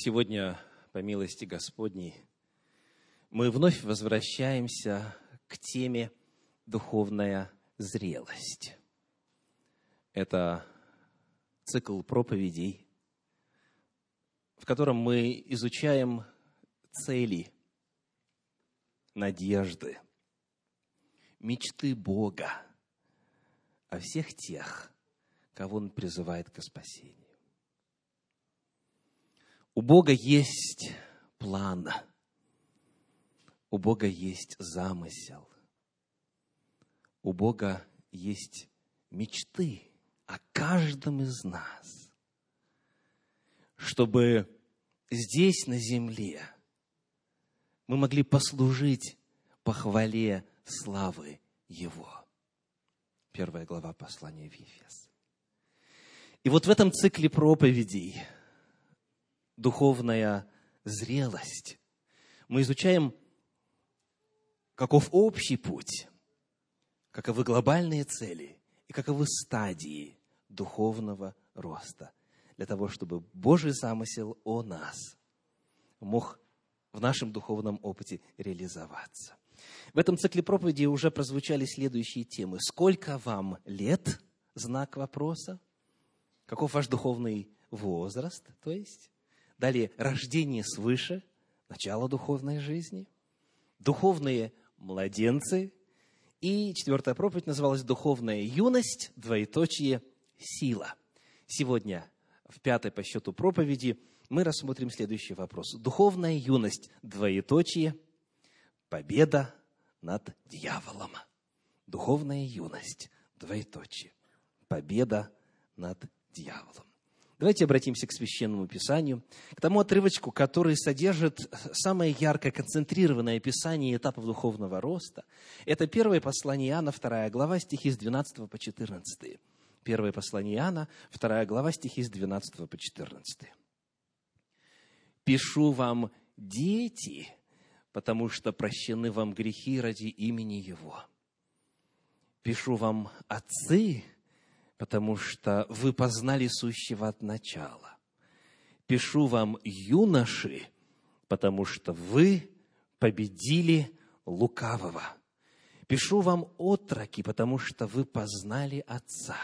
Сегодня, по милости Господней, мы вновь возвращаемся к теме «Духовная зрелость». Это цикл проповедей, в котором мы изучаем цели, надежды, мечты Бога о всех тех, кого Он призывает к спасению. У Бога есть план. У Бога есть замысел. У Бога есть мечты о каждом из нас, чтобы здесь, на земле, мы могли послужить похвале славы Его. Первая глава послания в Ефес. И вот в этом цикле проповедей – духовная зрелость. Мы изучаем, каков общий путь, каковы глобальные цели и каковы стадии духовного роста, для того, чтобы Божий замысел о нас мог в нашем духовном опыте реализоваться. В этом цикле проповеди уже прозвучали следующие темы. Сколько вам лет? Знак вопроса. Каков ваш духовный возраст? То есть, Далее, рождение свыше, начало духовной жизни, духовные младенцы. И четвертая проповедь называлась «Духовная юность, двоеточие, сила». Сегодня, в пятой по счету проповеди, мы рассмотрим следующий вопрос. Духовная юность, двоеточие, победа над дьяволом. Духовная юность, двоеточие, победа над дьяволом. Давайте обратимся к Священному Писанию, к тому отрывочку, который содержит самое яркое, концентрированное описание этапов духовного роста. Это первое послание Иоанна, вторая глава, стихи с 12 по 14. Первое послание Иоанна, вторая глава, стихи с 12 по 14. «Пишу вам, дети, потому что прощены вам грехи ради имени Его. Пишу вам, отцы, потому что вы познали сущего от начала. Пишу вам, юноши, потому что вы победили лукавого. Пишу вам, отроки, потому что вы познали Отца.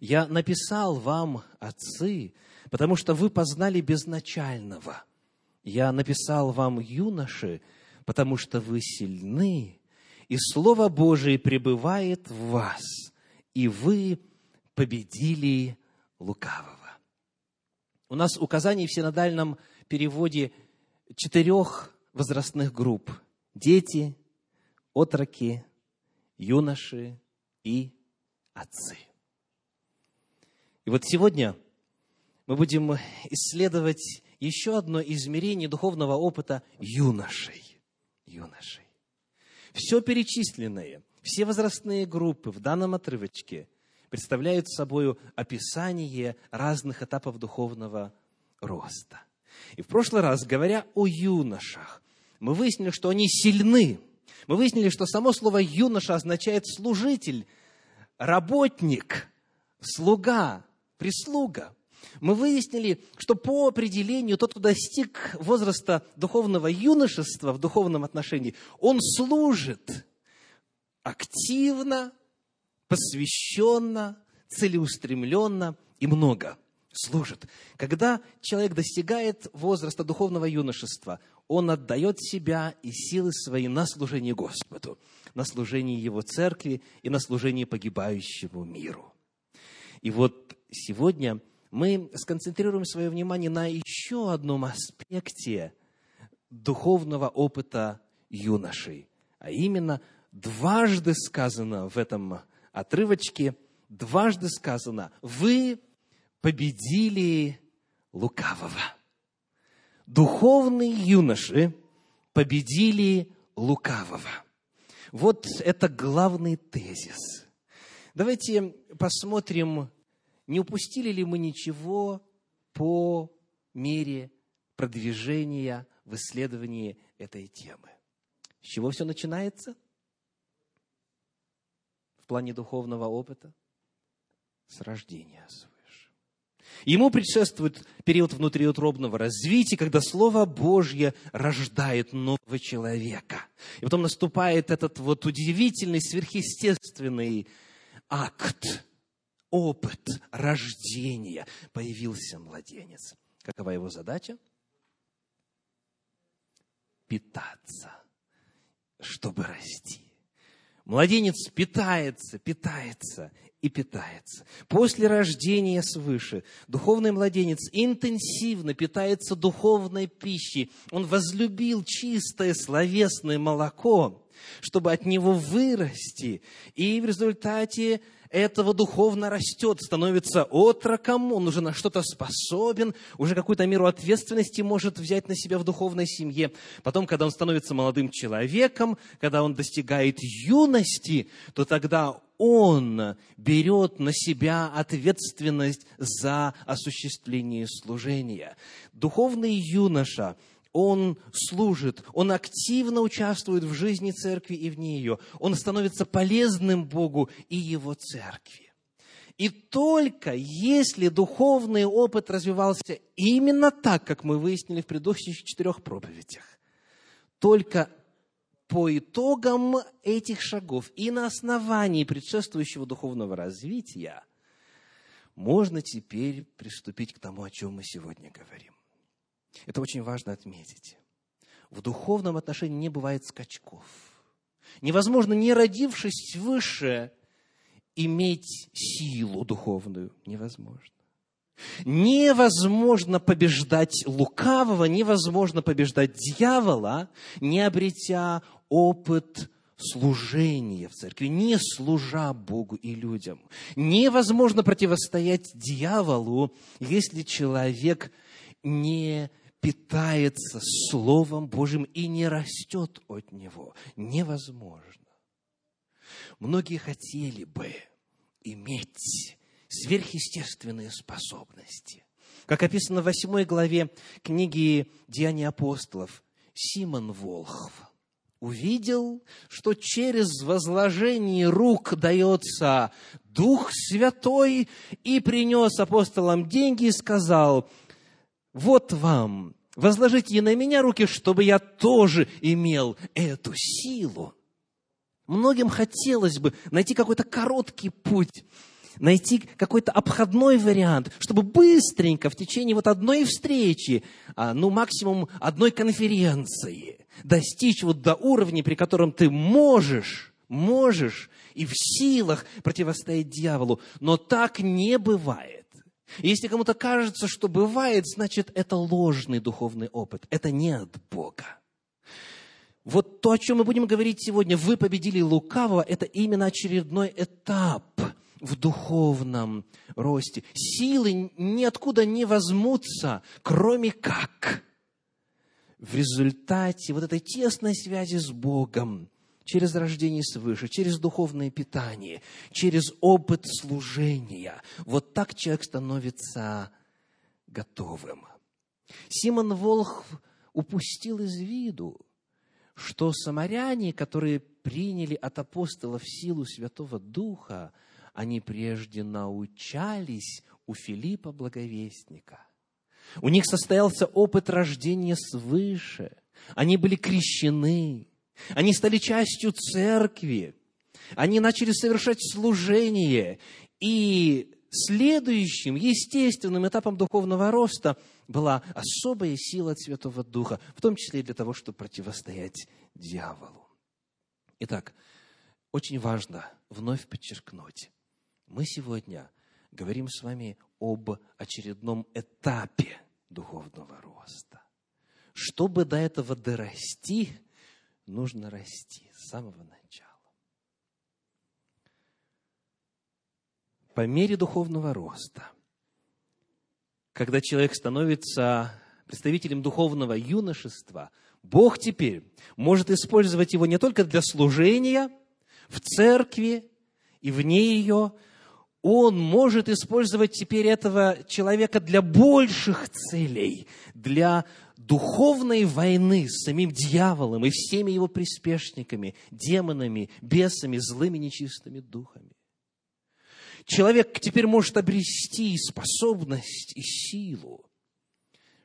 Я написал вам, отцы, потому что вы познали безначального. Я написал вам, юноши, потому что вы сильны, и Слово Божие пребывает в вас, и вы победили лукавого. У нас указаний в синодальном переводе четырех возрастных групп. Дети, отроки, юноши и отцы. И вот сегодня мы будем исследовать еще одно измерение духовного опыта юношей. Юношей. Все перечисленное, все возрастные группы в данном отрывочке – представляют собой описание разных этапов духовного роста. И в прошлый раз, говоря о юношах, мы выяснили, что они сильны. Мы выяснили, что само слово «юноша» означает «служитель», «работник», «слуга», «прислуга». Мы выяснили, что по определению тот, кто достиг возраста духовного юношества в духовном отношении, он служит активно, посвященно, целеустремленно и много служит. Когда человек достигает возраста духовного юношества, он отдает себя и силы свои на служение Господу, на служение Его церкви и на служение погибающему миру. И вот сегодня мы сконцентрируем свое внимание на еще одном аспекте духовного опыта юношей, а именно дважды сказано в этом отрывочке дважды сказано, вы победили лукавого. Духовные юноши победили лукавого. Вот это главный тезис. Давайте посмотрим, не упустили ли мы ничего по мере продвижения в исследовании этой темы. С чего все начинается? В плане духовного опыта? С рождения свыше. Ему предшествует период внутриутробного развития, когда Слово Божье рождает нового человека. И потом наступает этот вот удивительный, сверхъестественный акт, опыт рождения. Появился младенец. Какова его задача? Питаться, чтобы расти. Младенец питается, питается и питается. После рождения свыше духовный младенец интенсивно питается духовной пищей. Он возлюбил чистое словесное молоко, чтобы от него вырасти. И в результате этого духовно растет, становится отроком, он уже на что-то способен, уже какую-то меру ответственности может взять на себя в духовной семье. Потом, когда он становится молодым человеком, когда он достигает юности, то тогда он берет на себя ответственность за осуществление служения. Духовный юноша – он служит, он активно участвует в жизни церкви и вне ее. Он становится полезным Богу и его церкви. И только если духовный опыт развивался именно так, как мы выяснили в предыдущих четырех проповедях, только по итогам этих шагов и на основании предшествующего духовного развития можно теперь приступить к тому, о чем мы сегодня говорим. Это очень важно отметить. В духовном отношении не бывает скачков. Невозможно, не родившись выше, иметь силу духовную. Невозможно. Невозможно побеждать лукавого, невозможно побеждать дьявола, не обретя опыт служения в церкви, не служа Богу и людям. Невозможно противостоять дьяволу, если человек не питается Словом Божьим и не растет от него. Невозможно. Многие хотели бы иметь сверхъестественные способности. Как описано в восьмой главе книги «Деяния апостолов», Симон Волхв увидел, что через возложение рук дается Дух Святой, и принес апостолам деньги и сказал – вот вам, возложите на меня руки, чтобы я тоже имел эту силу. Многим хотелось бы найти какой-то короткий путь, найти какой-то обходной вариант, чтобы быстренько в течение вот одной встречи, а, ну максимум одной конференции, достичь вот до уровня, при котором ты можешь, можешь и в силах противостоять дьяволу. Но так не бывает. Если кому-то кажется, что бывает, значит, это ложный духовный опыт. Это не от Бога. Вот то, о чем мы будем говорить сегодня, вы победили лукавого, это именно очередной этап в духовном росте. Силы ниоткуда не возьмутся, кроме как в результате вот этой тесной связи с Богом, через рождение свыше, через духовное питание, через опыт служения. Вот так человек становится готовым. Симон Волх упустил из виду, что самаряне, которые приняли от апостолов силу Святого Духа, они прежде научались у Филиппа Благовестника. У них состоялся опыт рождения свыше. Они были крещены. Они стали частью церкви. Они начали совершать служение. И следующим, естественным этапом духовного роста была особая сила от Святого Духа, в том числе и для того, чтобы противостоять дьяволу. Итак, очень важно вновь подчеркнуть, мы сегодня говорим с вами об очередном этапе духовного роста. Чтобы до этого дорасти, нужно расти с самого начала. По мере духовного роста, когда человек становится представителем духовного юношества, Бог теперь может использовать его не только для служения в церкви и вне ее, он может использовать теперь этого человека для больших целей, для духовной войны с самим дьяволом и всеми его приспешниками, демонами, бесами, злыми нечистыми духами. человек теперь может обрести способность и силу,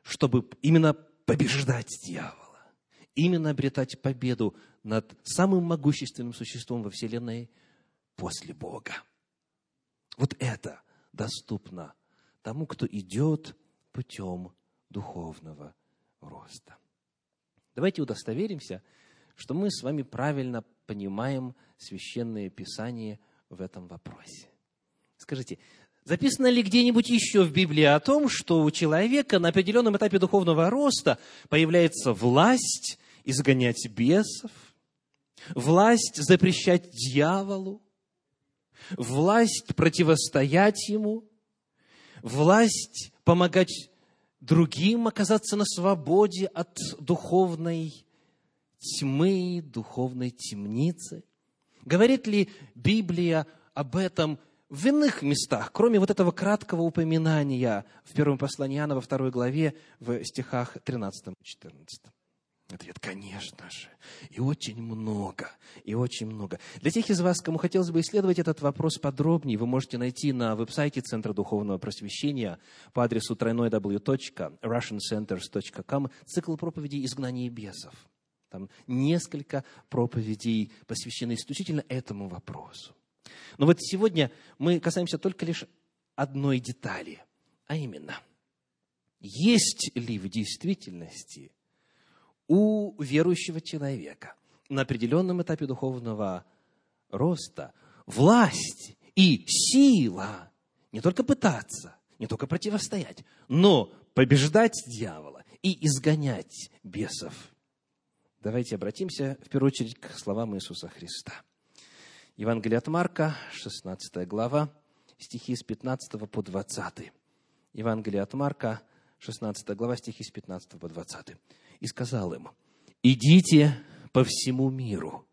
чтобы именно побеждать дьявола, именно обретать победу над самым могущественным существом во Вселенной после Бога. Вот это доступно тому, кто идет путем духовного роста. Давайте удостоверимся, что мы с вами правильно понимаем священное писание в этом вопросе. Скажите, записано ли где-нибудь еще в Библии о том, что у человека на определенном этапе духовного роста появляется власть изгонять бесов, власть запрещать дьяволу, власть противостоять ему, власть помогать другим оказаться на свободе от духовной тьмы, духовной темницы? Говорит ли Библия об этом в иных местах, кроме вот этого краткого упоминания в первом послании Иоанна во второй главе в стихах 13 и 14? Ответ, конечно же. И очень много, и очень много. Для тех из вас, кому хотелось бы исследовать этот вопрос подробнее, вы можете найти на веб-сайте Центра Духовного Просвещения по адресу www.russiancenters.com цикл проповедей «Изгнание бесов». Там несколько проповедей посвящены исключительно этому вопросу. Но вот сегодня мы касаемся только лишь одной детали, а именно, есть ли в действительности у верующего человека на определенном этапе духовного роста власть и сила не только пытаться, не только противостоять, но побеждать дьявола и изгонять бесов Давайте обратимся в первую очередь к словам Иисуса Христа. Евангелие от Марка, 16 глава, стихи с 15 по 20. Евангелие от Марка, 16 глава, стихи с 15 по 20. «И сказал им, идите по всему миру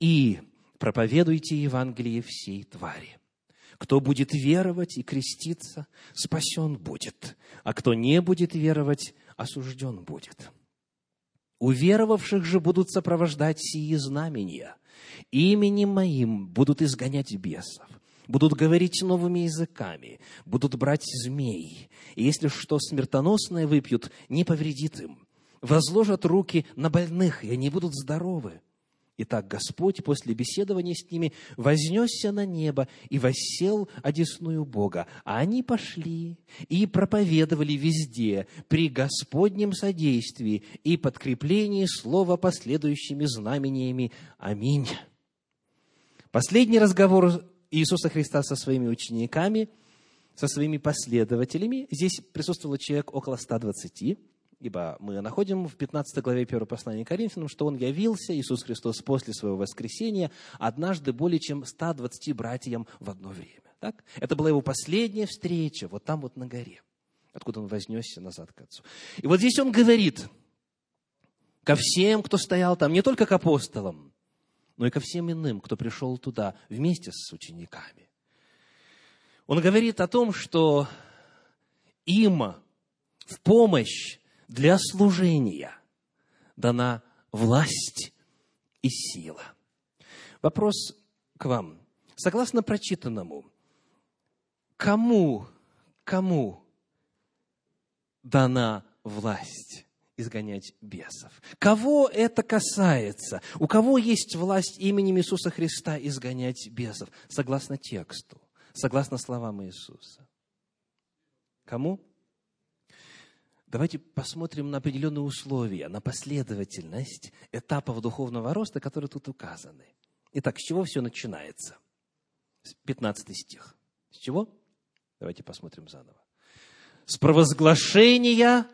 и проповедуйте Евангелие всей твари. Кто будет веровать и креститься, спасен будет, а кто не будет веровать, осужден будет». Уверовавших же будут сопровождать сии знамения. Именем моим будут изгонять бесов, будут говорить новыми языками, будут брать змей. И если что смертоносное выпьют, не повредит им. Возложат руки на больных, и они будут здоровы. Итак, Господь после беседования с ними вознесся на небо и воссел одесную Бога. А они пошли и проповедовали везде при Господнем содействии и подкреплении слова последующими знамениями. Аминь. Последний разговор Иисуса Христа со своими учениками, со своими последователями. Здесь присутствовало человек около 120 Ибо мы находим в 15 главе 1 послания Коринфянам, что Он явился, Иисус Христос, после Своего воскресения, однажды более чем 120 братьям в одно время. Так? Это была Его последняя встреча, вот там вот на горе, откуда Он вознесся назад к Отцу. И вот здесь Он говорит ко всем, кто стоял там, не только к апостолам, но и ко всем иным, кто пришел туда вместе с учениками. Он говорит о том, что им в помощь для служения дана власть и сила. Вопрос к вам. Согласно прочитанному, кому, кому дана власть изгонять бесов? Кого это касается? У кого есть власть именем Иисуса Христа изгонять бесов? Согласно тексту, согласно словам Иисуса. Кому? Давайте посмотрим на определенные условия, на последовательность этапов духовного роста, которые тут указаны. Итак, с чего все начинается? 15 стих. С чего? Давайте посмотрим заново. С провозглашения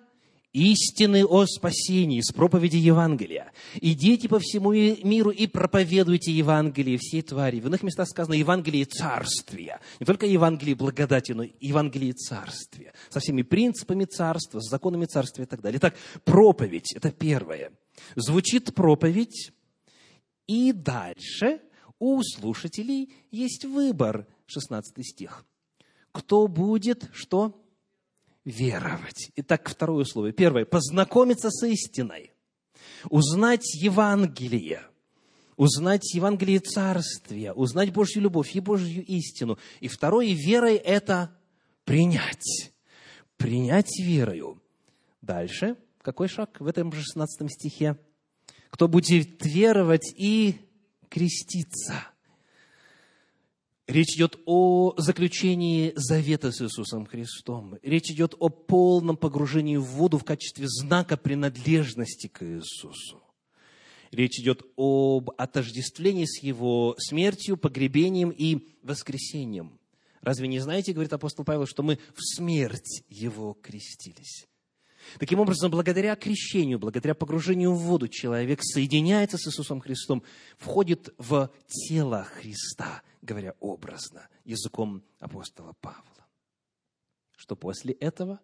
истины о спасении, с проповеди Евангелия. Идите по всему миру и проповедуйте Евангелие всей твари. В иных местах сказано Евангелие царствия. Не только Евангелие благодати, но Евангелие царствия. Со всеми принципами царства, с законами царствия и так далее. Итак, проповедь – это первое. Звучит проповедь, и дальше у слушателей есть выбор. 16 стих. Кто будет что? Веровать. Итак, второе условие. Первое. Познакомиться с истиной. Узнать Евангелие. узнать Евангелие Царствия, узнать Божью любовь и Божью истину. И второе, верой это принять. Принять верою. Дальше, какой шаг в этом же 16 стихе? Кто будет веровать и креститься. Речь идет о заключении завета с Иисусом Христом. Речь идет о полном погружении в воду в качестве знака принадлежности к Иисусу. Речь идет об отождествлении с Его смертью, погребением и воскресением. Разве не знаете, говорит апостол Павел, что мы в смерть Его крестились? Таким образом, благодаря крещению, благодаря погружению в воду, человек соединяется с Иисусом Христом, входит в тело Христа, говоря образно, языком апостола Павла. Что после этого?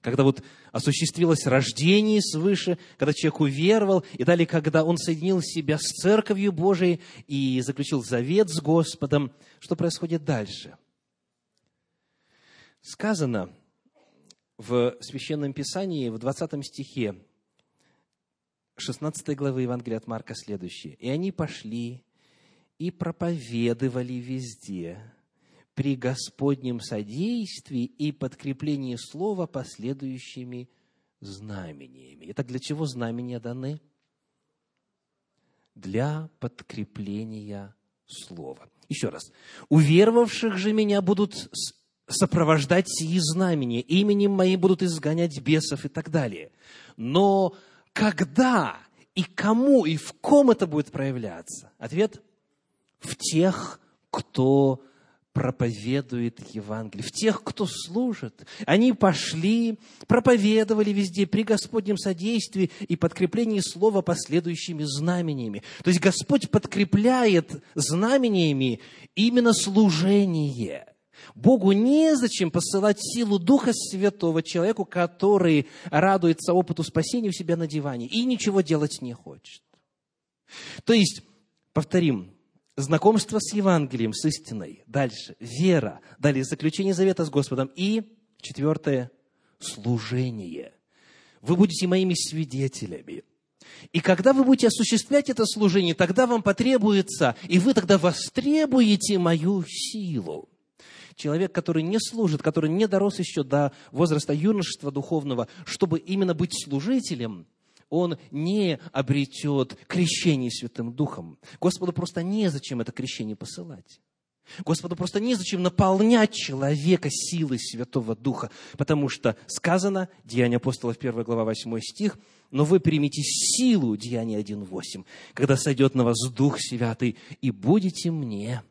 Когда вот осуществилось рождение свыше, когда человек уверовал, и далее, когда он соединил себя с Церковью Божией и заключил завет с Господом, что происходит дальше? Сказано, в Священном Писании, в 20 стихе 16 главы Евангелия от Марка следующее. «И они пошли и проповедовали везде при Господнем содействии и подкреплении слова последующими знамениями». Итак, для чего знамения даны? Для подкрепления слова. Еще раз. «Уверовавших же меня будут сопровождать сии знамения, именем моим будут изгонять бесов и так далее. Но когда и кому и в ком это будет проявляться? Ответ – в тех, кто проповедует Евангелие, в тех, кто служит. Они пошли, проповедовали везде при Господнем содействии и подкреплении слова последующими знамениями. То есть Господь подкрепляет знамениями именно служение – Богу незачем посылать силу Духа Святого человеку, который радуется опыту спасения у себя на диване и ничего делать не хочет. То есть, повторим, знакомство с Евангелием, с истиной, дальше. Вера, далее. Заключение завета с Господом. И, четвертое, служение. Вы будете моими свидетелями. И когда вы будете осуществлять это служение, тогда вам потребуется, и вы тогда востребуете мою силу. Человек, который не служит, который не дорос еще до возраста юношества духовного, чтобы именно быть служителем, он не обретет крещение Святым Духом. Господу просто незачем это крещение посылать. Господу просто незачем наполнять человека силой Святого Духа, потому что сказано, Деяния апостолов, 1 глава, 8 стих, «Но вы примите силу», Деяния 1.8, «когда сойдет на вас Дух Святый, и будете мне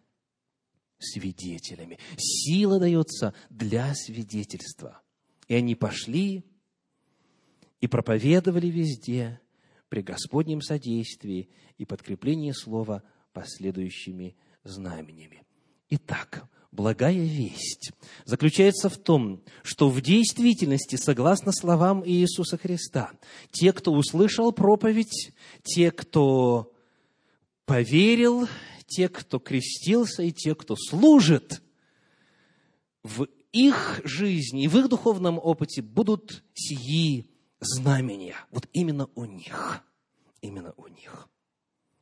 свидетелями. Сила дается для свидетельства. И они пошли и проповедовали везде при Господнем содействии и подкреплении слова последующими знаменями. Итак, благая весть заключается в том, что в действительности, согласно словам Иисуса Христа, те, кто услышал проповедь, те, кто поверил, те, кто крестился, и те, кто служит, в их жизни и в их духовном опыте будут сии знамения. Вот именно у них. Именно у них.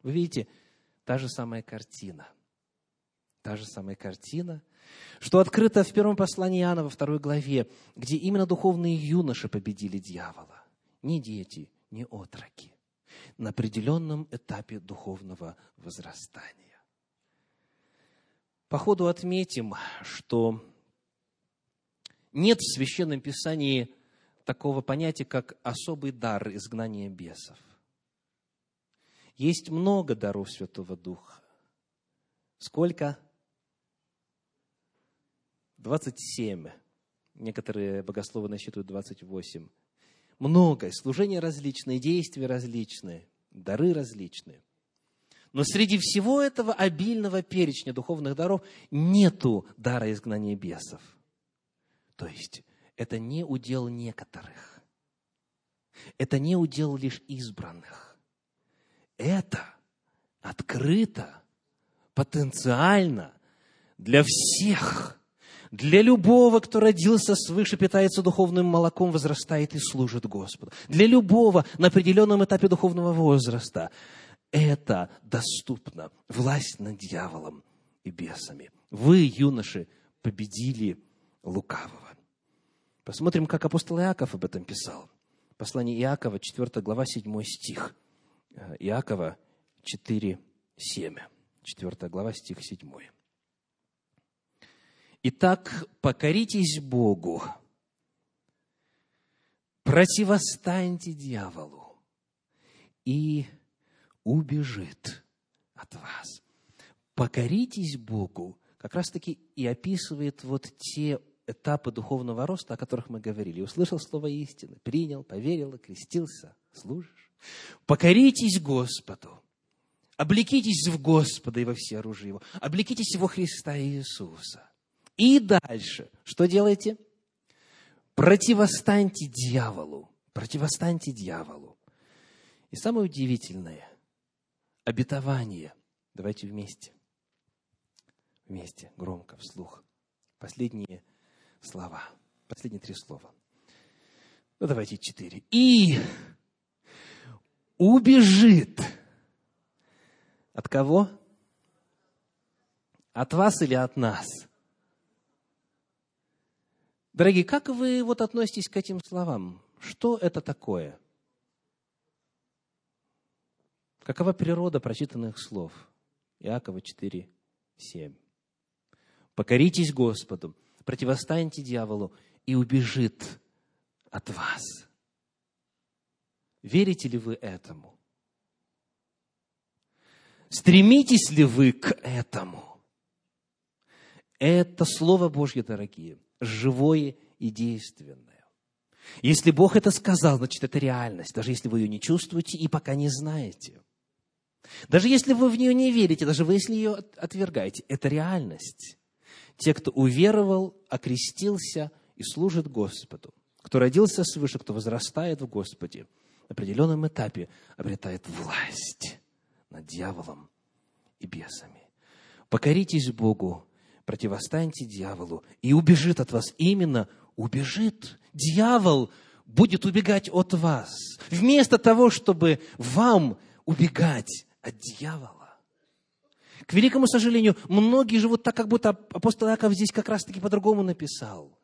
Вы видите, та же самая картина. Та же самая картина, что открыто в первом послании Иоанна во второй главе, где именно духовные юноши победили дьявола. Не дети, не отроки. На определенном этапе духовного возрастания. По ходу отметим, что нет в Священном Писании такого понятия, как особый дар изгнания бесов. Есть много даров Святого Духа. Сколько? 27. Некоторые богословы насчитывают 28. Много. Служения различные, действия различные, дары различные. Но среди всего этого обильного перечня духовных даров нету дара изгнания бесов. То есть это не удел некоторых. Это не удел лишь избранных. Это открыто, потенциально для всех, для любого, кто родился свыше, питается духовным молоком, возрастает и служит Господу. Для любого на определенном этапе духовного возраста – это доступно. Власть над дьяволом и бесами. Вы, юноши, победили лукавого. Посмотрим, как апостол Иаков об этом писал. Послание Иакова, 4 глава, 7 стих. Иакова 4, 7. 4 глава, стих 7. Итак, покоритесь Богу, противостаньте дьяволу, и убежит от вас. Покоритесь Богу, как раз-таки и описывает вот те этапы духовного роста, о которых мы говорили. Услышал слово истины, принял, поверил, крестился, служишь. Покоритесь Господу, облекитесь в Господа и во все оружие Его, облекитесь во Христа Иисуса. И дальше, что делаете? Противостаньте дьяволу, противостаньте дьяволу. И самое удивительное, обетование. Давайте вместе. Вместе, громко, вслух. Последние слова. Последние три слова. Ну, давайте четыре. И убежит. От кого? От вас или от нас? Дорогие, как вы вот относитесь к этим словам? Что это такое? Какова природа прочитанных слов? Иакова 4, 7. Покоритесь Господу, противостаньте дьяволу, и убежит от вас. Верите ли вы этому? Стремитесь ли вы к этому? Это Слово Божье, дорогие, живое и действенное. Если Бог это сказал, значит, это реальность, даже если вы ее не чувствуете и пока не знаете. Даже если вы в нее не верите, даже вы, если ее отвергаете, это реальность. Те, кто уверовал, окрестился и служит Господу, кто родился свыше, кто возрастает в Господе, на определенном этапе обретает власть над дьяволом и бесами. Покоритесь Богу, противостаньте дьяволу, и убежит от вас. Именно убежит. Дьявол будет убегать от вас. Вместо того, чтобы вам убегать от дьявола. К великому сожалению, многие живут так, как будто апостол Иаков здесь как раз-таки по-другому написал.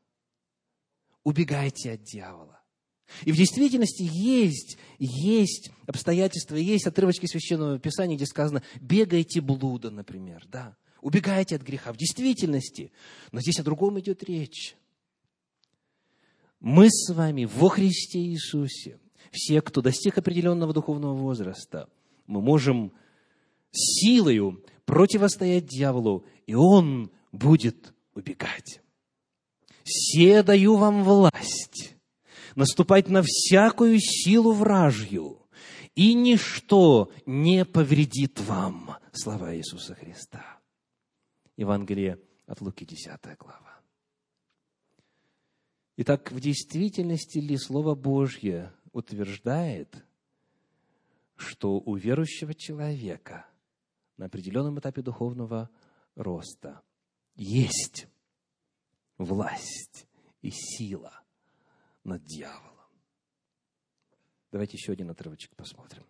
Убегайте от дьявола. И в действительности есть, есть обстоятельства, есть отрывочки Священного Писания, где сказано «бегайте блуда», например, да, убегайте от греха. В действительности, но здесь о другом идет речь. Мы с вами во Христе Иисусе, все, кто достиг определенного духовного возраста – мы можем силою противостоять дьяволу, и он будет убегать. «Се даю вам власть наступать на всякую силу вражью, и ничто не повредит вам». Слова Иисуса Христа. Евангелие от Луки, 10 глава. Итак, в действительности ли Слово Божье утверждает – что у верующего человека на определенном этапе духовного роста есть власть и сила над дьяволом. Давайте еще один отрывочек посмотрим.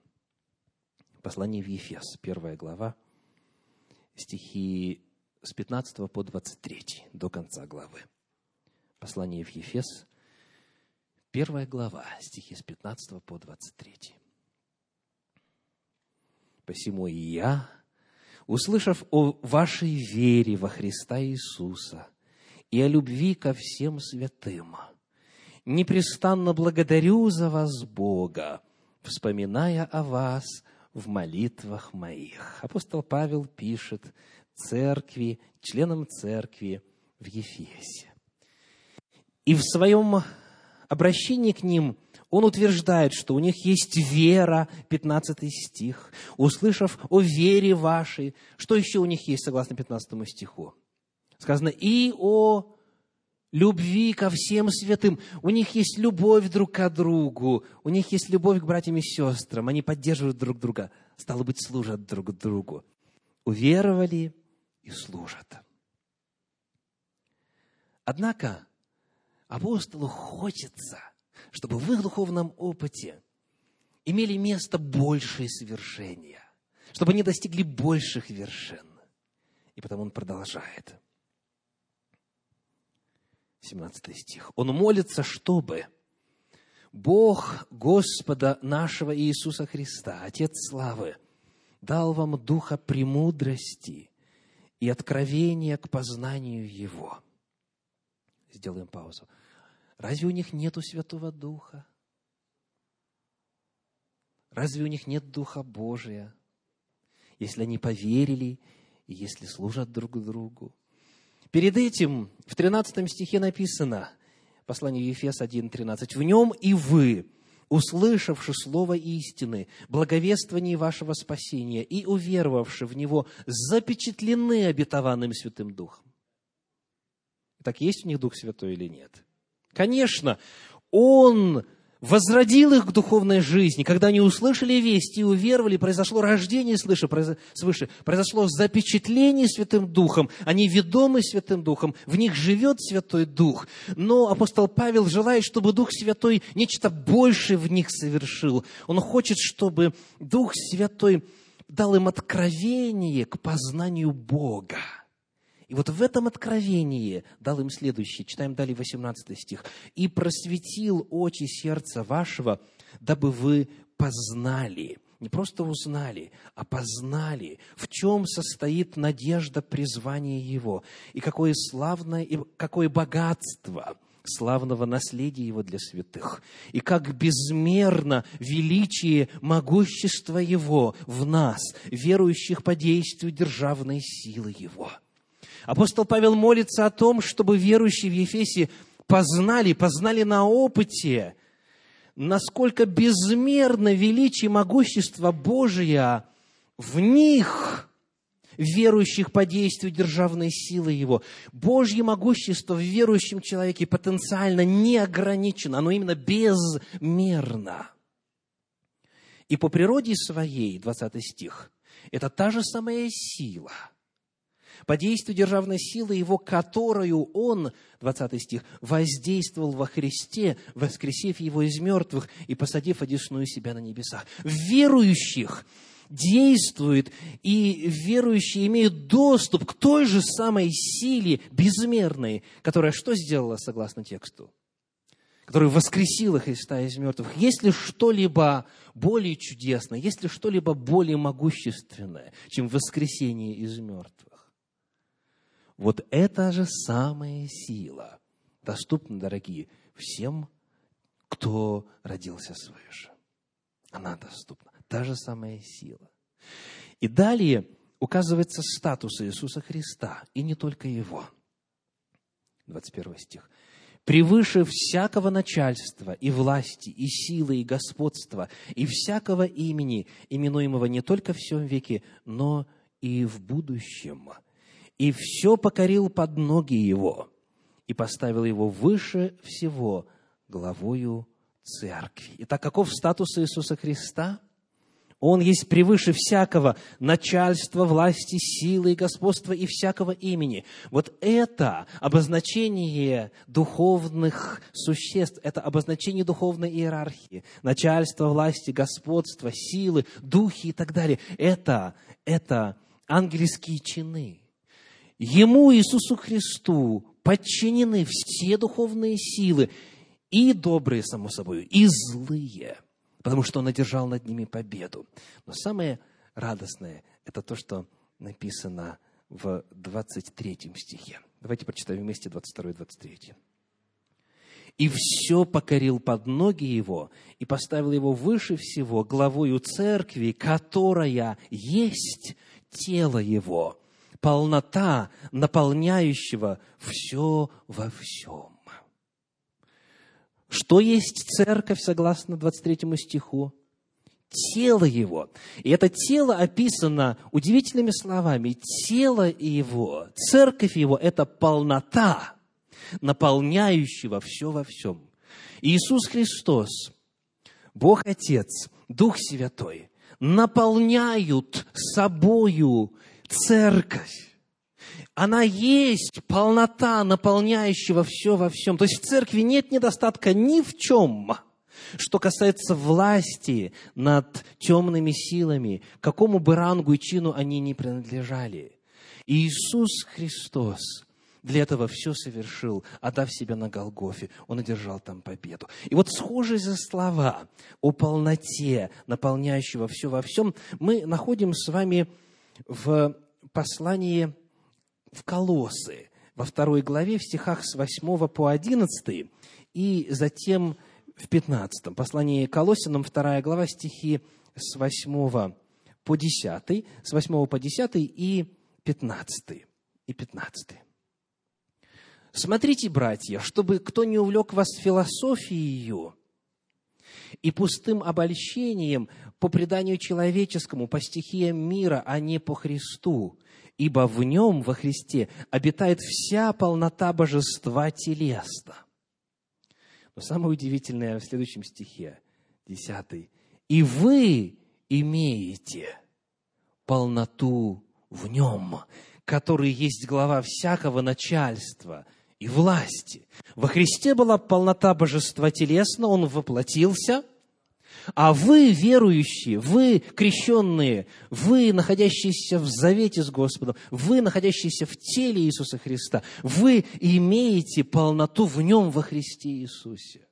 Послание в Ефес, первая глава, стихи с 15 по 23, до конца главы. Послание в Ефес, первая глава, стихи с 15 по 23. Посему и я, услышав о вашей вере во Христа Иисуса и о любви ко всем святым, непрестанно благодарю за вас Бога, вспоминая о вас в молитвах моих. Апостол Павел пишет церкви, членам церкви в Ефесе. И в своем обращении к ним – он утверждает, что у них есть вера, 15 стих. Услышав о вере вашей, что еще у них есть, согласно 15 стиху? Сказано, и о любви ко всем святым. У них есть любовь друг к другу, у них есть любовь к братьям и сестрам, они поддерживают друг друга, стало быть, служат друг другу. Уверовали и служат. Однако апостолу хочется – чтобы в их духовном опыте имели место большие совершения. чтобы они достигли больших вершин. И потому он продолжает. 17 стих. Он молится, чтобы Бог Господа нашего Иисуса Христа, Отец славы, дал вам духа премудрости и откровения к познанию Его. Сделаем паузу. Разве у них нету Святого Духа? Разве у них нет Духа Божия? Если они поверили и если служат друг другу. Перед этим в 13 стихе написано, послание Ефес 1.13, «В нем и вы, услышавши слово истины, благовествование вашего спасения и уверовавши в него, запечатлены обетованным Святым Духом». Так есть у них Дух Святой или нет? Конечно, Он возродил их к духовной жизни. Когда они услышали весть и уверовали, произошло рождение свыше, свыше, произошло запечатление Святым Духом. Они ведомы Святым Духом, в них живет Святой Дух. Но апостол Павел желает, чтобы Дух Святой нечто большее в них совершил. Он хочет, чтобы Дух Святой дал им откровение к познанию Бога. И вот в этом откровении дал им следующее. Читаем далее 18 стих. «И просветил очи сердца вашего, дабы вы познали». Не просто узнали, а познали, в чем состоит надежда призвания Его, и какое славное, и какое богатство славного наследия Его для святых, и как безмерно величие могущества Его в нас, верующих по действию державной силы Его – Апостол Павел молится о том, чтобы верующие в Ефесе познали, познали на опыте, насколько безмерно величие и могущество Божия в них, верующих по действию державной силы Его. Божье могущество в верующем человеке потенциально не ограничено, оно именно безмерно. И по природе своей, 20 стих, это та же самая сила – по действию державной силы его, которую он, 20 стих, воздействовал во Христе, воскресив его из мертвых и посадив одесную себя на небесах. Верующих действует, и верующие имеют доступ к той же самой силе безмерной, которая что сделала, согласно тексту? Которая воскресила Христа из мертвых. Есть ли что-либо более чудесное, есть ли что-либо более могущественное, чем воскресение из мертвых? Вот эта же самая сила доступна, дорогие, всем, кто родился свыше. Она доступна. Та же самая сила. И далее указывается статус Иисуса Христа, и не только Его. 21 стих. «Превыше всякого начальства и власти, и силы, и господства, и всякого имени, именуемого не только в всем веке, но и в будущем» и все покорил под ноги его, и поставил его выше всего главою церкви. Итак, каков статус Иисуса Христа? Он есть превыше всякого начальства, власти, силы и господства и всякого имени. Вот это обозначение духовных существ, это обозначение духовной иерархии, начальства, власти, господства, силы, духи и так далее. Это, это ангельские чины. Ему, Иисусу Христу, подчинены все духовные силы, и добрые, само собой, и злые, потому что Он одержал над ними победу. Но самое радостное – это то, что написано в 23 стихе. Давайте прочитаем вместе 22 и 23. «И все покорил под ноги его, и поставил его выше всего главою церкви, которая есть тело его, полнота наполняющего все во всем. Что есть церковь, согласно 23 стиху? Тело его. И это тело описано удивительными словами. Тело его, церковь его – это полнота, наполняющего все во всем. Иисус Христос, Бог Отец, Дух Святой наполняют собою церковь. Она есть полнота, наполняющего все во всем. То есть в церкви нет недостатка ни в чем. Что касается власти над темными силами, какому бы рангу и чину они не принадлежали. И Иисус Христос для этого все совершил, отдав себя на Голгофе. Он одержал там победу. И вот схожие за слова о полноте, наполняющего все во всем, мы находим с вами в послании в Колосы, во второй главе, в стихах с 8 по 11, и затем в 15. Послание Колосинам, вторая глава, стихи с 8 по 10, с 8 по 10 и 15. И 15. Смотрите, братья, чтобы кто не увлек вас философией и пустым обольщением по преданию человеческому, по стихиям мира, а не по Христу, ибо в нем, во Христе, обитает вся полнота божества телеста. Но самое удивительное в следующем стихе, десятый. «И вы имеете полноту в нем, который есть глава всякого начальства и власти. Во Христе была полнота божества телесно, Он воплотился, а вы, верующие, вы, крещенные, вы, находящиеся в завете с Господом, вы, находящиеся в теле Иисуса Христа, вы имеете полноту в Нем во Христе Иисусе,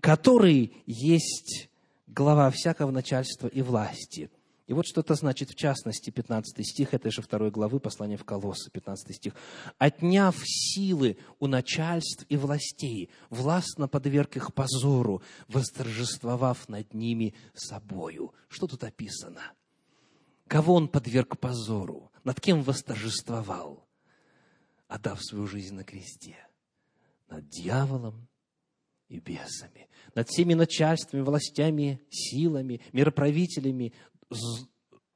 который есть глава всякого начальства и власти – и вот что это значит, в частности, 15 стих этой же второй главы послания в Колоссы, 15 стих. «Отняв силы у начальств и властей, властно подверг их позору, восторжествовав над ними собою». Что тут описано? Кого он подверг позору? Над кем восторжествовал, отдав свою жизнь на кресте? Над дьяволом и бесами, над всеми начальствами, властями, силами, мироправителями,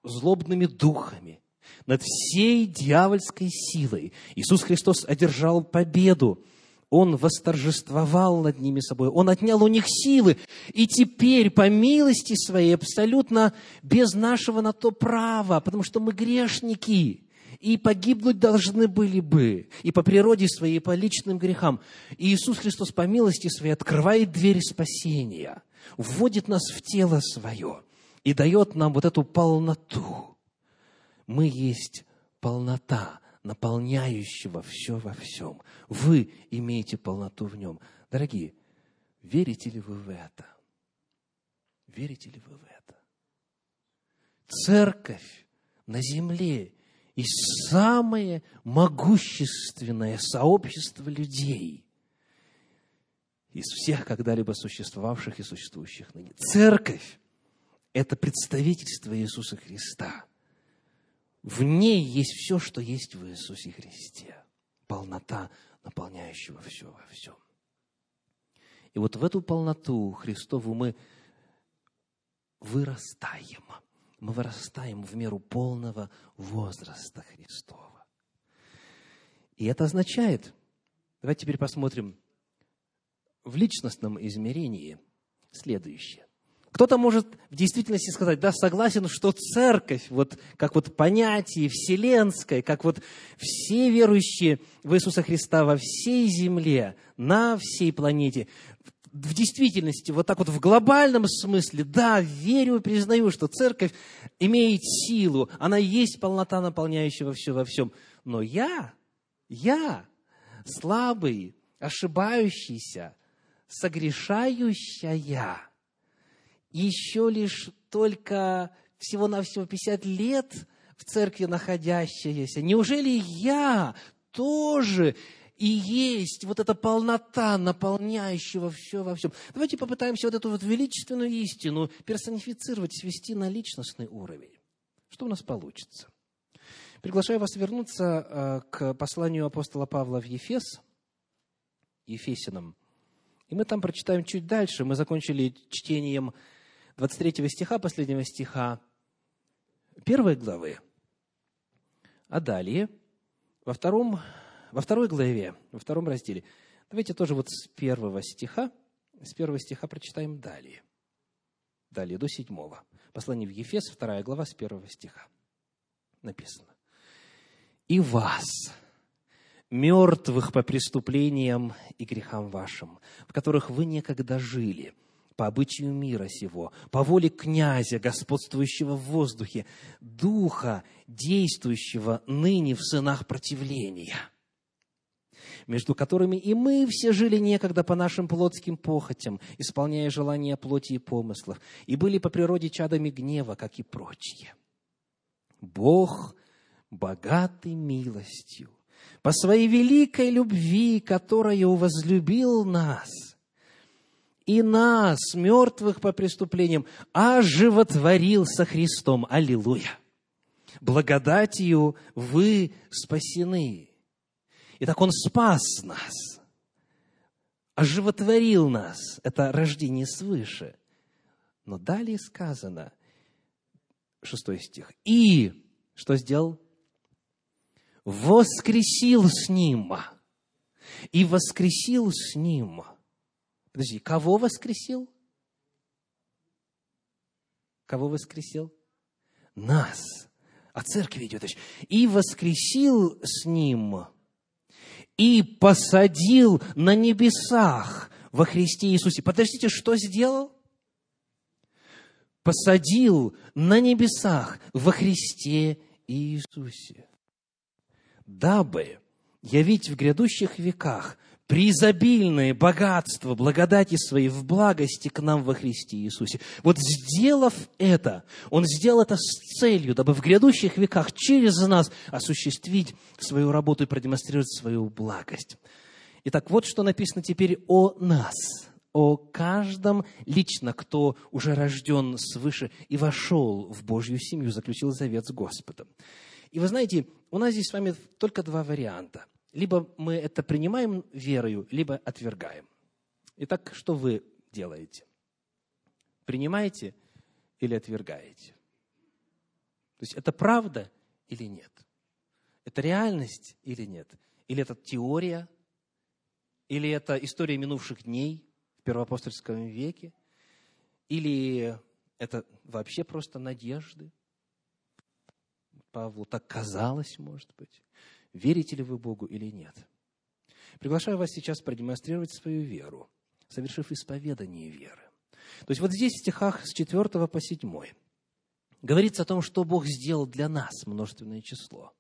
злобными духами, над всей дьявольской силой. Иисус Христос одержал победу. Он восторжествовал над ними собой, Он отнял у них силы, и теперь, по милости Своей, абсолютно без нашего на то права, потому что мы грешники, и погибнуть должны были бы, и по природе своей, и по личным грехам. И Иисус Христос по милости Своей открывает двери спасения, вводит нас в тело Свое – и дает нам вот эту полноту. Мы есть полнота, наполняющего все во всем. Вы имеете полноту в нем. Дорогие, верите ли вы в это? Верите ли вы в это? Церковь на земле и самое могущественное сообщество людей из всех когда-либо существовавших и существующих ныне. Церковь это представительство Иисуса Христа. В ней есть все, что есть в Иисусе Христе. Полнота, наполняющего все во всем. И вот в эту полноту Христову мы вырастаем. Мы вырастаем в меру полного возраста Христова. И это означает, давайте теперь посмотрим в личностном измерении следующее. Кто-то может в действительности сказать, да, согласен, что церковь, вот как вот понятие вселенское, как вот все верующие в Иисуса Христа во всей земле, на всей планете, в действительности, вот так вот в глобальном смысле, да, верю и признаю, что церковь имеет силу, она есть полнота, наполняющего все во всем. Но я, я, слабый, ошибающийся, согрешающая – еще лишь только всего-навсего 50 лет в церкви находящаяся, неужели я тоже и есть вот эта полнота, наполняющего все во всем. Давайте попытаемся вот эту вот величественную истину персонифицировать, свести на личностный уровень. Что у нас получится? Приглашаю вас вернуться э, к посланию апостола Павла в Ефес, Ефесиным. И мы там прочитаем чуть дальше. Мы закончили чтением 23 стиха, последнего стиха первой главы. А далее, во, втором, во второй главе, во втором разделе, давайте тоже вот с первого стиха, с первого стиха прочитаем далее. Далее, до седьмого. Послание в Ефес, вторая глава, с первого стиха. Написано. «И вас, мертвых по преступлениям и грехам вашим, в которых вы некогда жили, по обычаю мира сего, по воле князя, господствующего в воздухе, духа, действующего ныне в сынах противления, между которыми и мы все жили некогда по нашим плотским похотям, исполняя желания плоти и помыслов, и были по природе чадами гнева, как и прочие. Бог, богатый милостью, по своей великой любви, которую возлюбил нас – и нас, мертвых по преступлениям, оживотворил со Христом. Аллилуйя! Благодатью вы спасены. Итак, Он спас нас, оживотворил нас. Это рождение свыше. Но далее сказано, шестой стих, «И что сделал? Воскресил с Ним, и воскресил с Ним» Подожди, кого воскресил? Кого воскресил? Нас. О церкви идет. И воскресил с ним, и посадил на небесах во Христе Иисусе. Подождите, что сделал? Посадил на небесах во Христе Иисусе. Дабы явить в грядущих веках преизобильное богатство благодати своей в благости к нам во Христе Иисусе. Вот сделав это, Он сделал это с целью, дабы в грядущих веках через нас осуществить свою работу и продемонстрировать свою благость. Итак, вот что написано теперь о нас, о каждом лично, кто уже рожден свыше и вошел в Божью семью, заключил завет с Господом. И вы знаете, у нас здесь с вами только два варианта – либо мы это принимаем верою, либо отвергаем. Итак, что вы делаете? Принимаете или отвергаете? То есть это правда или нет? Это реальность или нет? Или это теория? Или это история минувших дней в первоапостольском веке? Или это вообще просто надежды? Павлу так казалось, может быть верите ли вы Богу или нет. Приглашаю вас сейчас продемонстрировать свою веру, совершив исповедание веры. То есть вот здесь в стихах с 4 по 7 говорится о том, что Бог сделал для нас, множественное число.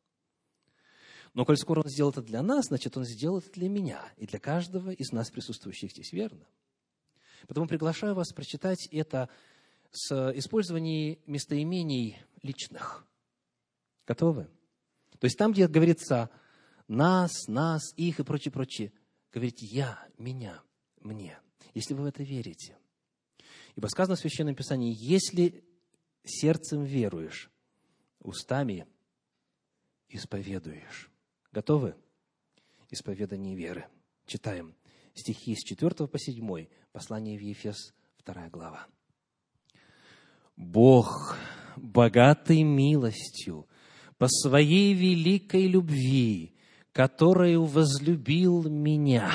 Но коль скоро Он сделал это для нас, значит, Он сделал это для меня и для каждого из нас, присутствующих здесь, верно? Потому приглашаю вас прочитать это с использованием местоимений личных. Готовы? То есть там, где говорится нас, нас, их и прочее, прочее, говорите я, меня, мне, если вы в это верите. Ибо сказано в Священном Писании, если сердцем веруешь, устами исповедуешь. Готовы? Исповедание веры. Читаем стихи с 4 по 7, послание в Ефес, 2 глава. Бог, богатый милостью, по своей великой любви, которую возлюбил меня.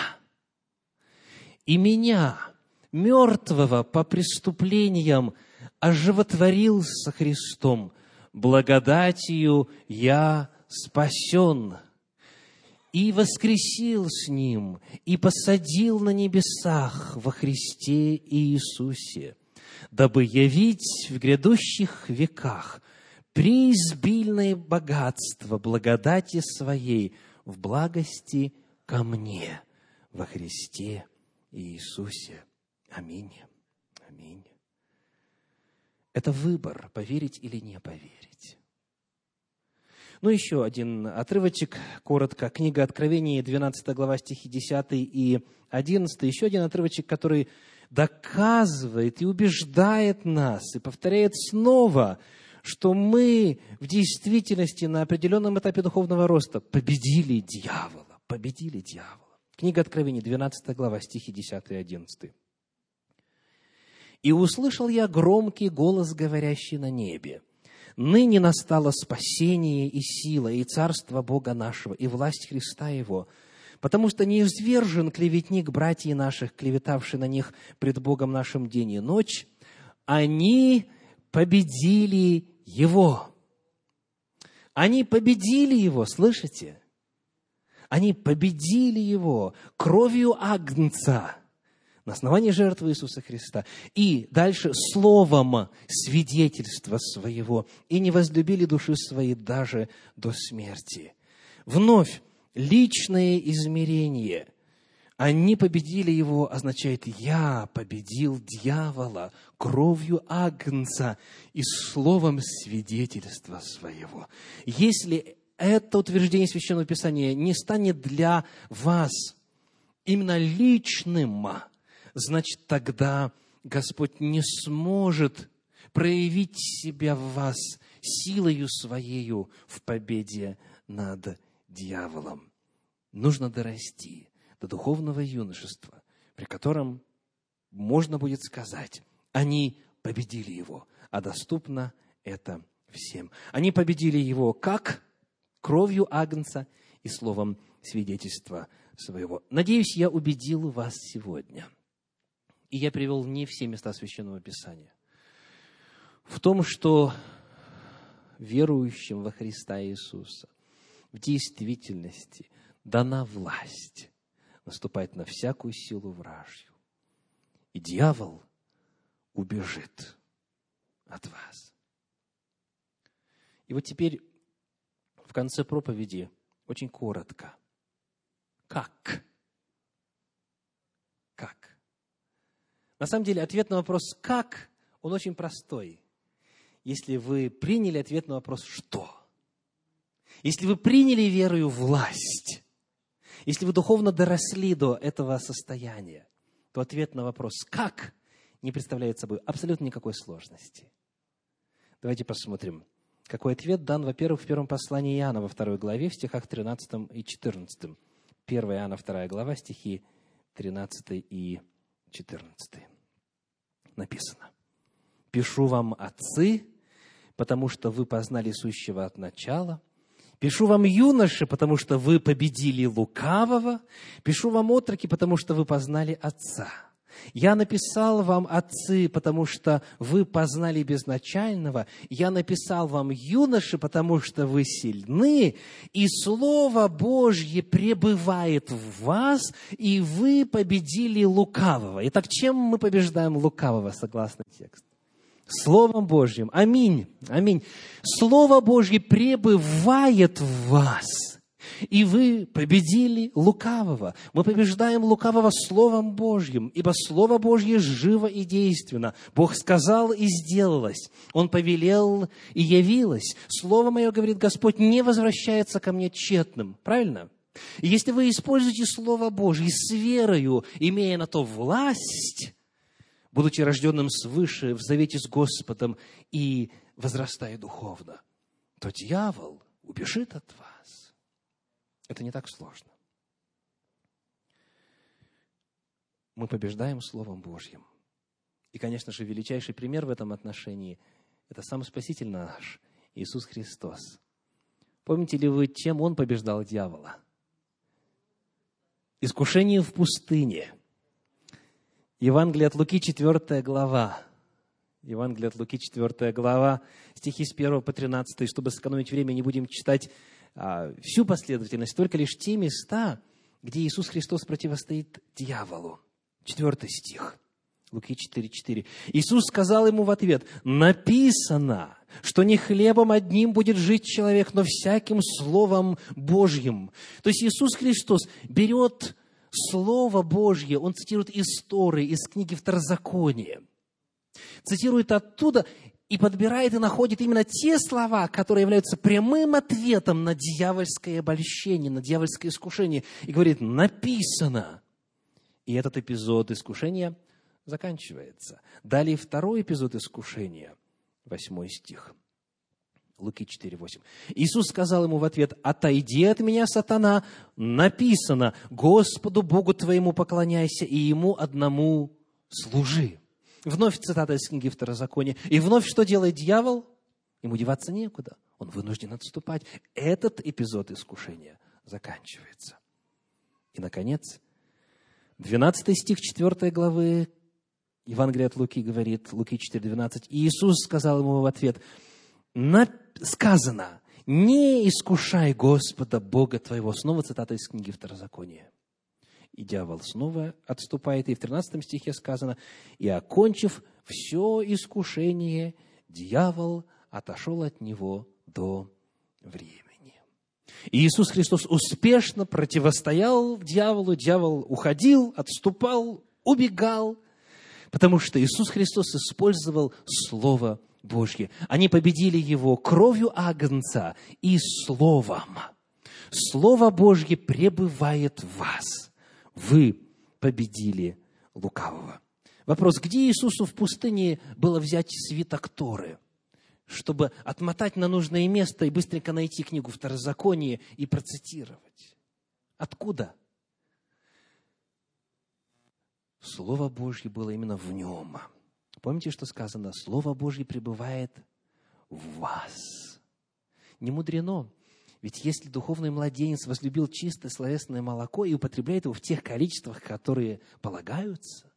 И меня, мертвого по преступлениям, оживотворил со Христом. Благодатью я спасен. И воскресил с Ним, и посадил на небесах во Христе Иисусе, дабы явить в грядущих веках – преизбильное богатство благодати своей в благости ко мне во Христе Иисусе. Аминь. Аминь. Это выбор, поверить или не поверить. Ну, еще один отрывочек, коротко. Книга Откровения, 12 глава, стихи 10 и 11. Еще один отрывочек, который доказывает и убеждает нас, и повторяет снова – что мы в действительности на определенном этапе духовного роста победили дьявола, победили дьявола. Книга Откровений, 12 глава, стихи 10 и 11. «И услышал я громкий голос, говорящий на небе, «Ныне настало спасение и сила, и царство Бога нашего, и власть Христа Его, потому что не извержен клеветник братьев наших, клеветавший на них пред Богом нашим день и ночь, они победили его. Они победили его, слышите? Они победили его кровью Агнца. на основании жертвы Иисуса Христа, и дальше словом свидетельства своего, и не возлюбили души свои даже до смерти. Вновь личное измерение. Они победили его, означает «я победил дьявола кровью Агнца и словом свидетельства своего». Если это утверждение Священного Писания не станет для вас именно личным, значит, тогда Господь не сможет проявить себя в вас силою Своею в победе над дьяволом. Нужно дорасти до духовного юношества, при котором можно будет сказать, они победили его, а доступно это всем. Они победили его как? Кровью Агнца и словом свидетельства своего. Надеюсь, я убедил вас сегодня – и я привел не все места Священного Писания, в том, что верующим во Христа Иисуса в действительности дана власть наступать на всякую силу вражью. И дьявол убежит от вас. И вот теперь в конце проповеди очень коротко. Как? Как? На самом деле ответ на вопрос «как?» он очень простой. Если вы приняли ответ на вопрос «что?», если вы приняли верою власть, если вы духовно доросли до этого состояния, то ответ на вопрос «как?» не представляет собой абсолютно никакой сложности. Давайте посмотрим, какой ответ дан, во-первых, в первом послании Иоанна во второй главе, в стихах 13 и 14. 1 Иоанна, 2 глава, стихи 13 и 14 написано. «Пишу вам, отцы, потому что вы познали сущего от начала. Пишу вам, юноши, потому что вы победили лукавого. Пишу вам, отроки, потому что вы познали Отца». Я написал вам, отцы, потому что вы познали безначального. Я написал вам, юноши, потому что вы сильны. И Слово Божье пребывает в вас, и вы победили лукавого. Итак, чем мы побеждаем лукавого, согласно тексту? Словом Божьим. Аминь. Аминь. Слово Божье пребывает в вас и вы победили лукавого. Мы побеждаем лукавого Словом Божьим, ибо Слово Божье живо и действенно. Бог сказал и сделалось. Он повелел и явилось. Слово Мое, говорит Господь, не возвращается ко мне тщетным. Правильно? И если вы используете Слово Божье с верою, имея на то власть, будучи рожденным свыше, в завете с Господом и возрастая духовно, то дьявол убежит от вас. Это не так сложно. Мы побеждаем Словом Божьим. И, конечно же, величайший пример в этом отношении – это сам Спаситель наш, Иисус Христос. Помните ли вы, чем Он побеждал дьявола? Искушение в пустыне. Евангелие от Луки, 4 глава. Евангелие от Луки, 4 глава, стихи с 1 по 13. Чтобы сэкономить время, не будем читать а, всю последовательность, только лишь те места, где Иисус Христос противостоит дьяволу. Четвертый стих. Луки 4.4. Иисус сказал ему в ответ, написано, что не хлебом одним будет жить человек, но всяким Словом Божьим. То есть Иисус Христос берет Слово Божье, Он цитирует истории из книги Второзакония, цитирует оттуда и подбирает и находит именно те слова, которые являются прямым ответом на дьявольское обольщение, на дьявольское искушение. И говорит, написано. И этот эпизод искушения заканчивается. Далее второй эпизод искушения, восьмой стих. Луки 4:8. Иисус сказал ему в ответ, «Отойди от меня, сатана, написано, Господу Богу твоему поклоняйся и Ему одному служи». Вновь цитата из книги Второзакония. И вновь что делает дьявол? Ему деваться некуда. Он вынужден отступать. Этот эпизод искушения заканчивается. И, наконец, 12 стих 4 главы Евангелия от Луки говорит, Луки 4:12, и Иисус сказал ему в ответ, сказано, не искушай Господа Бога твоего. Снова цитата из книги Второзакония. И дьявол снова отступает. И в 13 стихе сказано, «И окончив все искушение, дьявол отошел от него до времени». Иисус Христос успешно противостоял дьяволу, дьявол уходил, отступал, убегал, потому что Иисус Христос использовал Слово Божье. Они победили его кровью Агнца и Словом. Слово Божье пребывает в вас. Вы победили лукавого. Вопрос, где Иисусу в пустыне было взять свиток Торы, чтобы отмотать на нужное место и быстренько найти книгу Второзакония и процитировать? Откуда? Слово Божье было именно в нем. Помните, что сказано? Слово Божье пребывает в вас. Не мудрено. Ведь если духовный младенец возлюбил чистое словесное молоко и употребляет его в тех количествах, которые полагаются,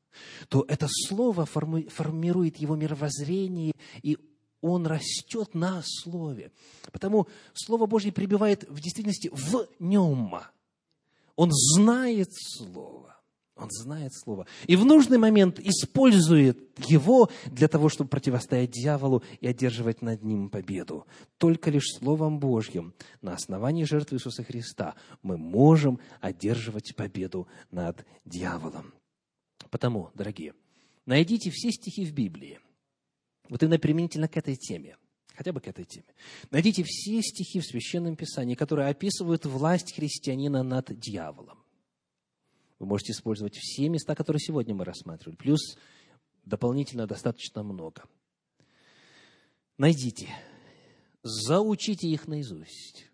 то это слово формирует его мировоззрение, и он растет на слове. Потому Слово Божье пребывает в действительности в нем. Он знает Слово. Он знает Слово. И в нужный момент использует его для того, чтобы противостоять дьяволу и одерживать над ним победу. Только лишь Словом Божьим на основании жертвы Иисуса Христа мы можем одерживать победу над дьяволом. Потому, дорогие, найдите все стихи в Библии. Вот именно применительно к этой теме хотя бы к этой теме. Найдите все стихи в Священном Писании, которые описывают власть христианина над дьяволом. Вы можете использовать все места, которые сегодня мы рассматривали, плюс дополнительно достаточно много. Найдите, заучите их наизусть.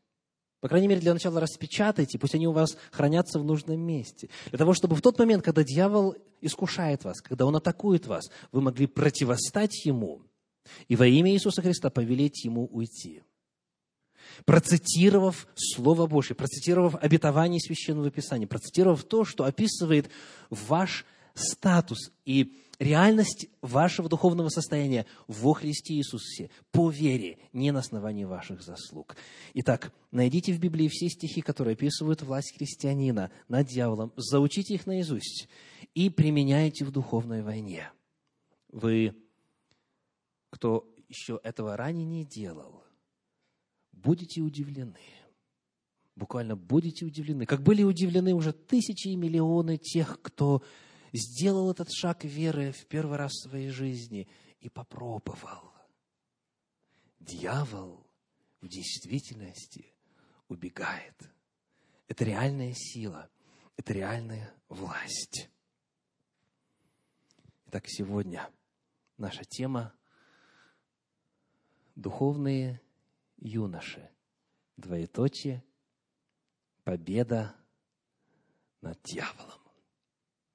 По крайней мере, для начала распечатайте, пусть они у вас хранятся в нужном месте. Для того, чтобы в тот момент, когда дьявол искушает вас, когда он атакует вас, вы могли противостать ему и во имя Иисуса Христа повелеть ему уйти процитировав Слово Божье, процитировав обетование Священного Писания, процитировав то, что описывает ваш статус и реальность вашего духовного состояния во Христе Иисусе по вере, не на основании ваших заслуг. Итак, найдите в Библии все стихи, которые описывают власть христианина над дьяволом, заучите их наизусть и применяйте в духовной войне. Вы, кто еще этого ранее не делал, будете удивлены. Буквально будете удивлены. Как были удивлены уже тысячи и миллионы тех, кто сделал этот шаг веры в первый раз в своей жизни и попробовал. Дьявол в действительности убегает. Это реальная сила, это реальная власть. Итак, сегодня наша тема – духовные юноши. Двоеточие. Победа над дьяволом.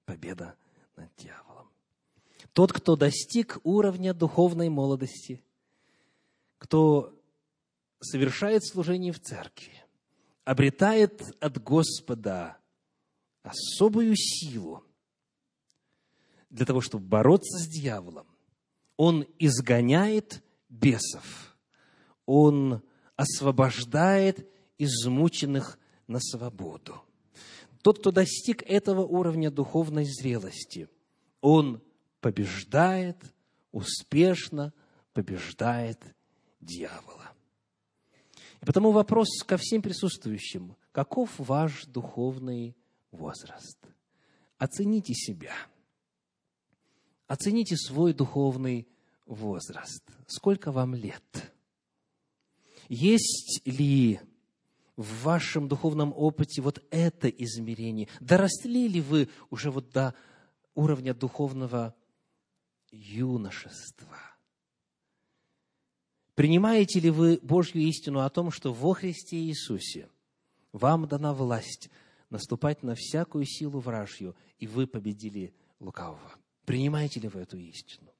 Победа над дьяволом. Тот, кто достиг уровня духовной молодости, кто совершает служение в церкви, обретает от Господа особую силу для того, чтобы бороться с дьяволом. Он изгоняет бесов – он освобождает измученных на свободу. Тот, кто достиг этого уровня духовной зрелости, он побеждает, успешно побеждает дьявола. И потому вопрос ко всем присутствующим, каков ваш духовный возраст? Оцените себя. Оцените свой духовный возраст. Сколько вам лет? Есть ли в вашем духовном опыте вот это измерение? Доросли ли вы уже вот до уровня духовного юношества? Принимаете ли вы Божью истину о том, что во Христе Иисусе вам дана власть наступать на всякую силу вражью, и вы победили лукавого? Принимаете ли вы эту истину?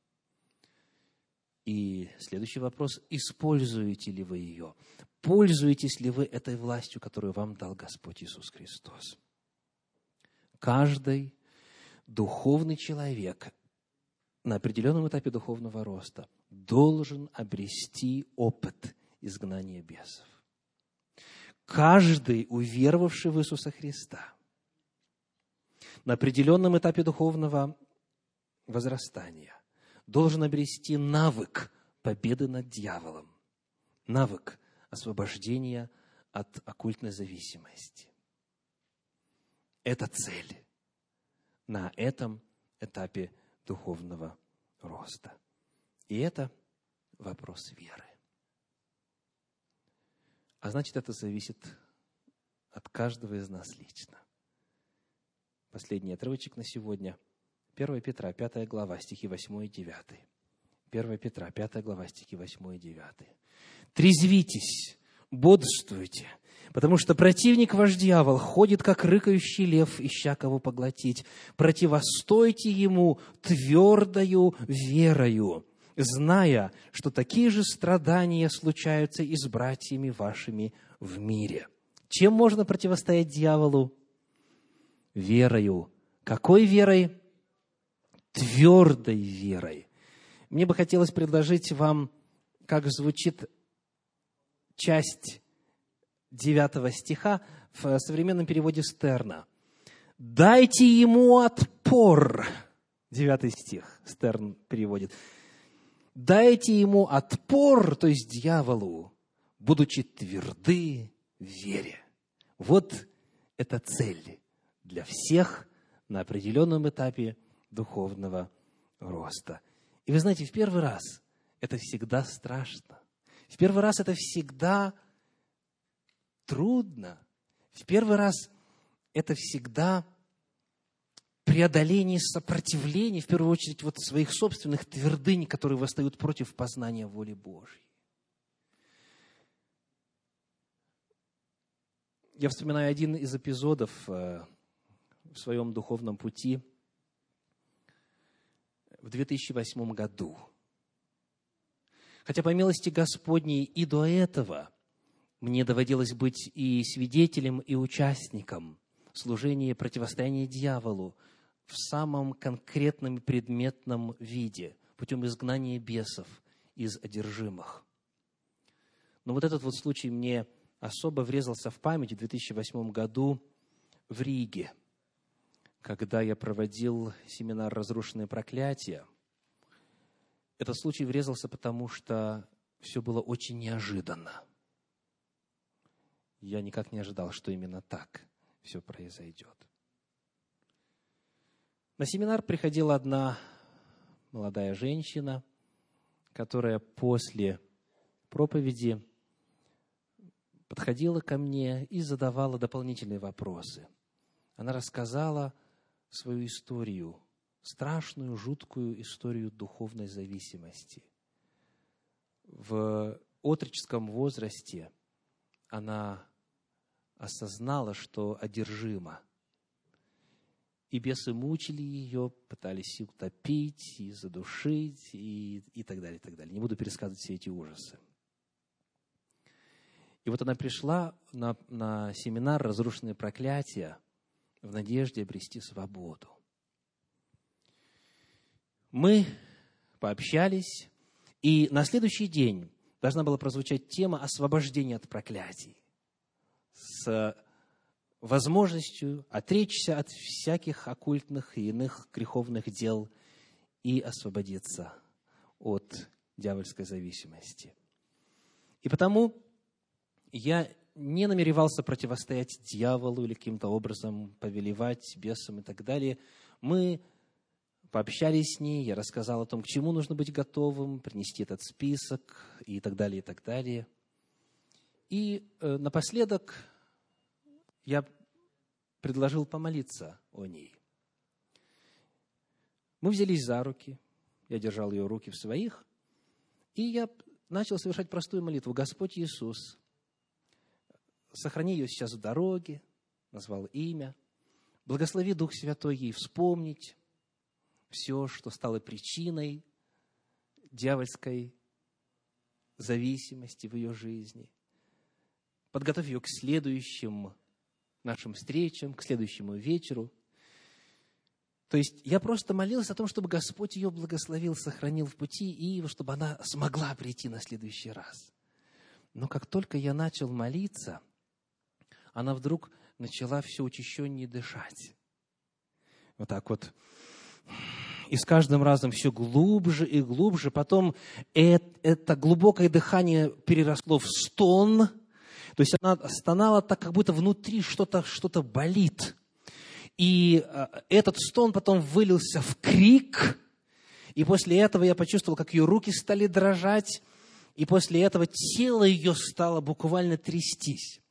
И следующий вопрос, используете ли вы ее? Пользуетесь ли вы этой властью, которую вам дал Господь Иисус Христос? Каждый духовный человек на определенном этапе духовного роста должен обрести опыт изгнания бесов. Каждый, уверовавший в Иисуса Христа, на определенном этапе духовного возрастания должен обрести навык победы над дьяволом, навык освобождения от оккультной зависимости. Это цель на этом этапе духовного роста. И это вопрос веры. А значит, это зависит от каждого из нас лично. Последний отрывочек на сегодня. 1 Петра, 5 глава, стихи 8 и 9. 1 Петра, 5 глава, стихи 8 и 9. «Трезвитесь, бодрствуйте, потому что противник ваш дьявол ходит, как рыкающий лев, ища кого поглотить. Противостойте ему твердою верою, зная, что такие же страдания случаются и с братьями вашими в мире. Чем можно противостоять дьяволу? Верою. Какой верой? Твердой верой. Мне бы хотелось предложить вам, как звучит часть девятого стиха в современном переводе Стерна. «Дайте ему отпор». Девятый стих Стерн переводит дайте ему отпор, то есть дьяволу, будучи тверды в вере. Вот это цель для всех на определенном этапе духовного роста. И вы знаете, в первый раз это всегда страшно. В первый раз это всегда трудно. В первый раз это всегда преодолении сопротивления, в первую очередь, вот своих собственных твердынь, которые восстают против познания воли Божьей. Я вспоминаю один из эпизодов э, в своем духовном пути в 2008 году. Хотя по милости Господней и до этого мне доводилось быть и свидетелем, и участником служения противостояния дьяволу – в самом конкретном предметном виде, путем изгнания бесов из одержимых. Но вот этот вот случай мне особо врезался в память в 2008 году в Риге, когда я проводил семинар «Разрушенные проклятия». Этот случай врезался, потому что все было очень неожиданно. Я никак не ожидал, что именно так все произойдет. На семинар приходила одна молодая женщина, которая после проповеди подходила ко мне и задавала дополнительные вопросы. Она рассказала свою историю, страшную, жуткую историю духовной зависимости. В отроческом возрасте она осознала, что одержима – и бесы мучили ее, пытались утопить, и задушить, и, и так далее, и так далее. Не буду пересказывать все эти ужасы. И вот она пришла на, на семинар «Разрушенные проклятия» в надежде обрести свободу. Мы пообщались, и на следующий день должна была прозвучать тема освобождения от проклятий с возможностью отречься от всяких оккультных и иных греховных дел и освободиться от дьявольской зависимости. И потому я не намеревался противостоять дьяволу или каким-то образом повелевать бесам и так далее. Мы пообщались с ней, я рассказал о том, к чему нужно быть готовым, принести этот список и так далее, и так далее. И э, напоследок я предложил помолиться о ней. Мы взялись за руки, я держал ее руки в своих, и я начал совершать простую молитву. Господь Иисус, сохрани ее сейчас в дороге, назвал имя, благослови Дух Святой ей вспомнить все, что стало причиной дьявольской зависимости в ее жизни. Подготовь ее к следующим нашим встречам, к следующему вечеру. То есть я просто молился о том, чтобы Господь ее благословил, сохранил в пути, и чтобы она смогла прийти на следующий раз. Но как только я начал молиться, она вдруг начала все учащеннее дышать. Вот так вот. И с каждым разом все глубже и глубже. Потом это глубокое дыхание переросло в стон. То есть она стонала так, как будто внутри что-то что болит. И э, этот стон потом вылился в крик. И после этого я почувствовал, как ее руки стали дрожать. И после этого тело ее стало буквально трястись.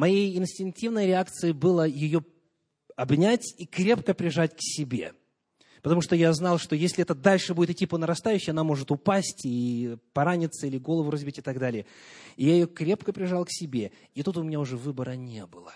Моей инстинктивной реакцией было ее обнять и крепко прижать к себе. Потому что я знал, что если это дальше будет идти по нарастающей, она может упасть и пораниться, или голову разбить и так далее. И я ее крепко прижал к себе. И тут у меня уже выбора не было.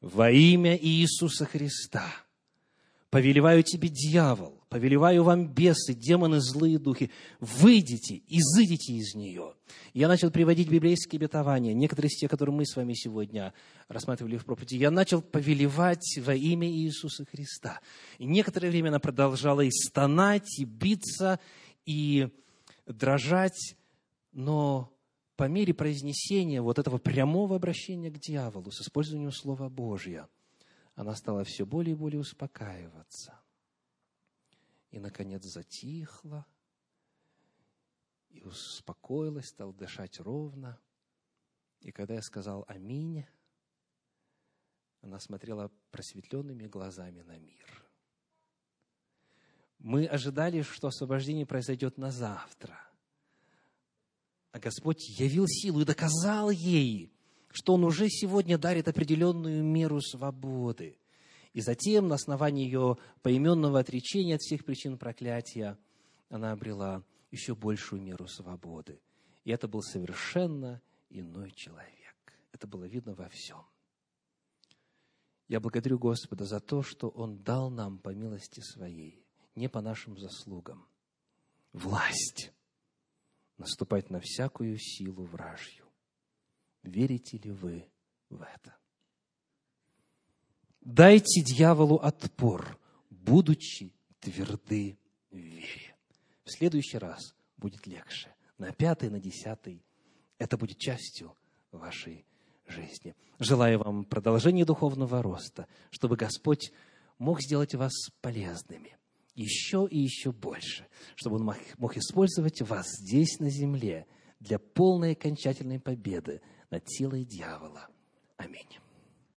Во имя Иисуса Христа – повелеваю тебе, дьявол, повелеваю вам бесы, демоны, злые духи, выйдите, изыдите из нее. Я начал приводить библейские обетования, некоторые из тех, которые мы с вами сегодня рассматривали в проповеди. Я начал повелевать во имя Иисуса Христа. И некоторое время она продолжала и стонать, и биться, и дрожать, но по мере произнесения вот этого прямого обращения к дьяволу с использованием Слова Божьего, она стала все более и более успокаиваться. И, наконец, затихла и успокоилась, стала дышать ровно. И когда я сказал «Аминь», она смотрела просветленными глазами на мир. Мы ожидали, что освобождение произойдет на завтра. А Господь явил силу и доказал ей, что Он уже сегодня дарит определенную меру свободы. И затем, на основании ее поименного отречения от всех причин проклятия, она обрела еще большую меру свободы. И это был совершенно иной человек. Это было видно во всем. Я благодарю Господа за то, что Он дал нам по милости Своей, не по нашим заслугам, власть наступать на всякую силу вражью. Верите ли вы в это? Дайте дьяволу отпор, будучи тверды в вере. В следующий раз будет легче. На пятый, на десятый. Это будет частью вашей жизни. Желаю вам продолжения духовного роста, чтобы Господь мог сделать вас полезными еще и еще больше, чтобы Он мог использовать вас здесь, на земле, для полной окончательной победы над силой дьявола. Аминь.